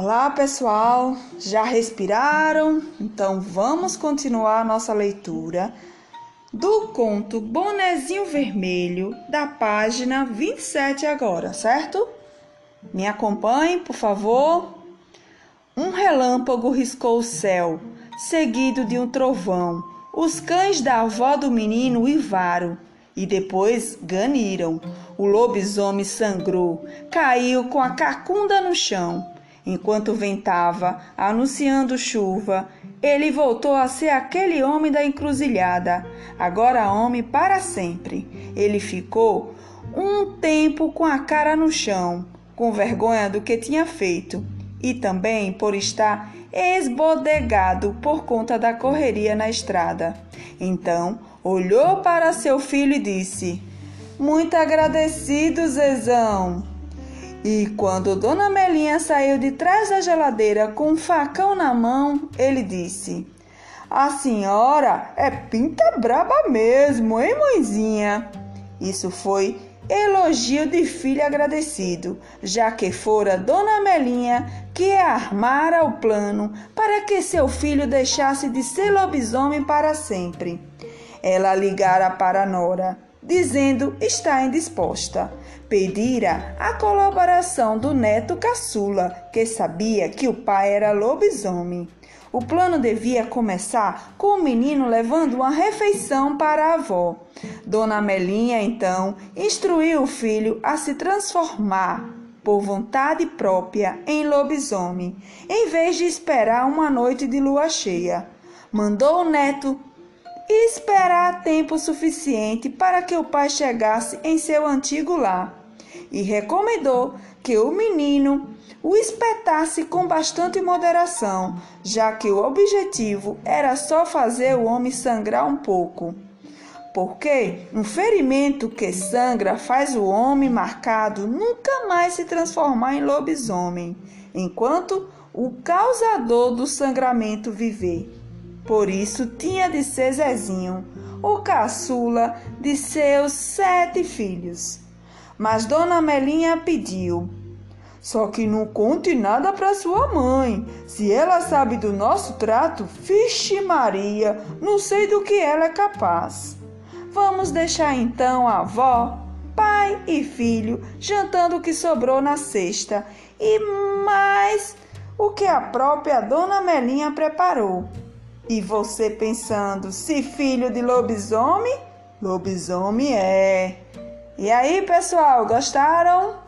Olá, pessoal! Já respiraram? Então vamos continuar nossa leitura do conto Bonezinho Vermelho, da página 27 agora, certo? Me acompanhe, por favor. Um relâmpago riscou o céu, seguido de um trovão. Os cães da avó do menino uivaram e depois ganiram. O lobisomem sangrou, caiu com a cacunda no chão. Enquanto ventava, anunciando chuva, ele voltou a ser aquele homem da encruzilhada, agora homem para sempre. Ele ficou um tempo com a cara no chão, com vergonha do que tinha feito e também por estar esbodegado por conta da correria na estrada. Então olhou para seu filho e disse: Muito agradecido, Zezão. E quando Dona Melinha saiu de trás da geladeira com um facão na mão, ele disse: A senhora é pinta braba mesmo, hein, mãezinha? Isso foi elogio de filho agradecido, já que fora Dona Melinha que armara o plano para que seu filho deixasse de ser lobisomem para sempre. Ela ligara para Nora dizendo estar indisposta. Pedira a colaboração do neto caçula, que sabia que o pai era lobisomem. O plano devia começar com o menino levando uma refeição para a avó. Dona Melinha, então, instruiu o filho a se transformar por vontade própria em lobisomem, em vez de esperar uma noite de lua cheia. Mandou o neto e esperar tempo suficiente para que o pai chegasse em seu antigo lar, e recomendou que o menino o espetasse com bastante moderação, já que o objetivo era só fazer o homem sangrar um pouco. Porque um ferimento que sangra faz o homem marcado nunca mais se transformar em lobisomem, enquanto o causador do sangramento viver. Por isso tinha de ser Zezinho, o caçula de seus sete filhos. Mas Dona Melinha pediu: Só que não conte nada para sua mãe. Se ela sabe do nosso trato, fixe Maria, não sei do que ela é capaz. Vamos deixar então a avó, pai e filho jantando o que sobrou na cesta e mais o que a própria Dona Melinha preparou. E você pensando, se filho de lobisomem? Lobisomem é. E aí, pessoal, gostaram?